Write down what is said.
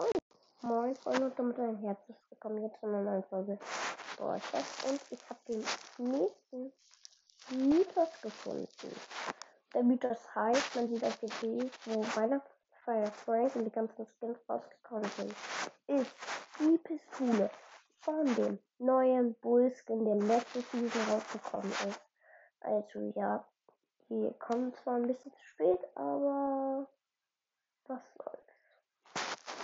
Moin, moin Freunde und damit ein herzlich willkommen hier zu einer neuen Folge Broadcast und ich habe den nächsten Mythos gefunden. Der Mythos heißt, man sieht auf dem Bild, wo Weihnachtsfeier Frank und die ganzen Skins rausgekommen sind, ist die Pistole von dem neuen Bullskin, der letzte Season rausgekommen ist. Also ja, die kommen zwar ein bisschen zu spät, aber.